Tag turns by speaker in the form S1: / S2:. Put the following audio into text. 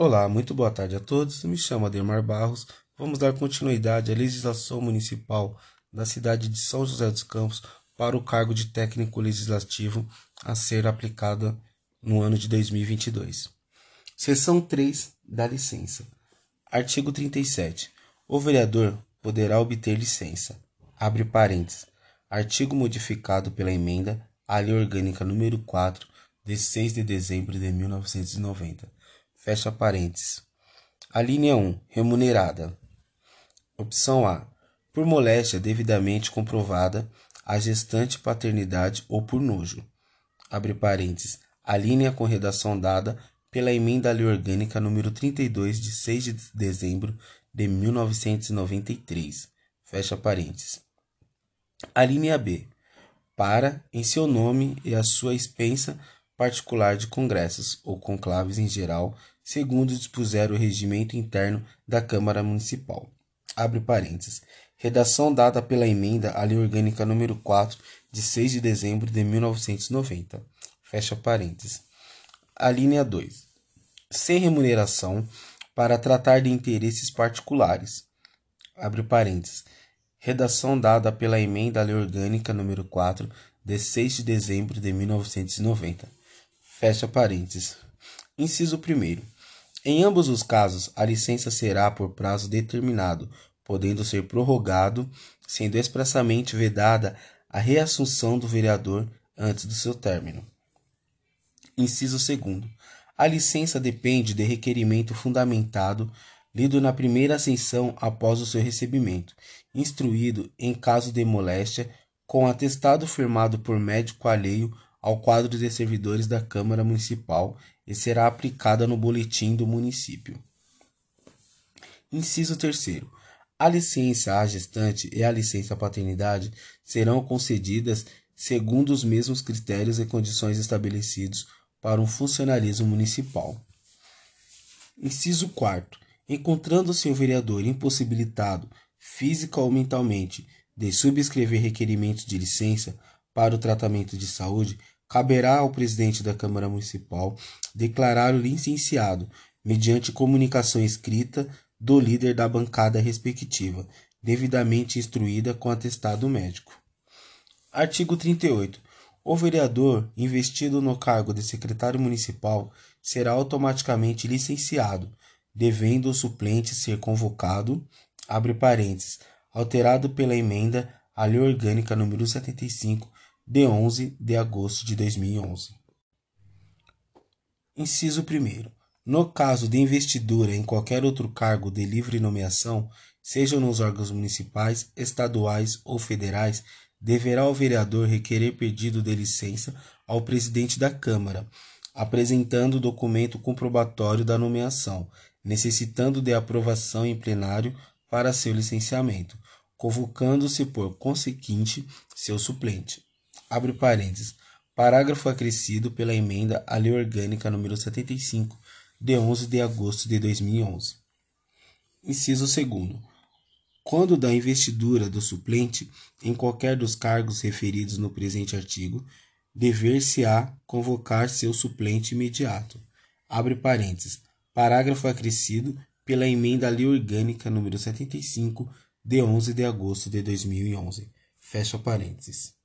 S1: Olá, muito boa tarde a todos. Me chamo Ademar Barros. Vamos dar continuidade à legislação municipal da cidade de São José dos Campos para o cargo de técnico legislativo a ser aplicada no ano de 2022. Seção 3 da licença. Artigo 37. O vereador poderá obter licença. Abre parênteses. Artigo modificado pela emenda à Lei Orgânica número 4 de 6 de dezembro de 1990 Fecha parênteses. A linha 1. Remunerada. Opção A. Por moléstia devidamente comprovada a gestante paternidade ou por nojo. Abre parênteses. A linha com redação dada pela emenda à lei orgânica número 32 de 6 de dezembro de 1993. Fecha parênteses. A linha B. Para, em seu nome e a sua expensa particular de congressos ou conclaves em geral, segundo dispuser o regimento interno da Câmara Municipal. Abre parênteses. Redação dada pela emenda à Lei Orgânica número 4 de 6 de dezembro de 1990. Fecha parênteses. A linha 2. Sem remuneração para tratar de interesses particulares. Abre parênteses. Redação dada pela emenda à Lei Orgânica número 4 de 6 de dezembro de 1990 Fecha parênteses. Inciso 1. Em ambos os casos, a licença será por prazo determinado, podendo ser prorrogado, sendo expressamente vedada a reassunção do vereador antes do seu término. Inciso 2. A licença depende de requerimento fundamentado, lido na primeira ascensão após o seu recebimento, instruído em caso de moléstia, com atestado firmado por médico alheio ao quadro de servidores da Câmara Municipal e será aplicada no boletim do município. Inciso 3. A licença à gestante e a licença paternidade serão concedidas segundo os mesmos critérios e condições estabelecidos para um funcionalismo municipal. Inciso 4. Encontrando-se o vereador impossibilitado, física ou mentalmente, de subscrever requerimento de licença para o tratamento de saúde, caberá ao presidente da Câmara Municipal declarar o licenciado, mediante comunicação escrita do líder da bancada respectiva, devidamente instruída com atestado médico. Artigo 38. O vereador investido no cargo de secretário municipal será automaticamente licenciado, devendo o suplente ser convocado, abre parênteses, alterado pela emenda à Lei Orgânica número 75 de 11 de agosto de 2011. Inciso 1. No caso de investidura em qualquer outro cargo de livre nomeação, sejam nos órgãos municipais, estaduais ou federais, deverá o vereador requerer pedido de licença ao presidente da Câmara, apresentando o documento comprobatório da nomeação, necessitando de aprovação em plenário para seu licenciamento, convocando-se por conseguinte seu suplente abre parênteses, parágrafo acrescido pela emenda à Lei Orgânica número 75, de 11 de agosto de 2011. Inciso 2 Quando da investidura do suplente em qualquer dos cargos referidos no presente artigo, dever-se-á convocar seu suplente imediato. Abre parênteses. Parágrafo acrescido pela emenda à Lei Orgânica número 75, de 11 de agosto de 2011. Fecha parênteses.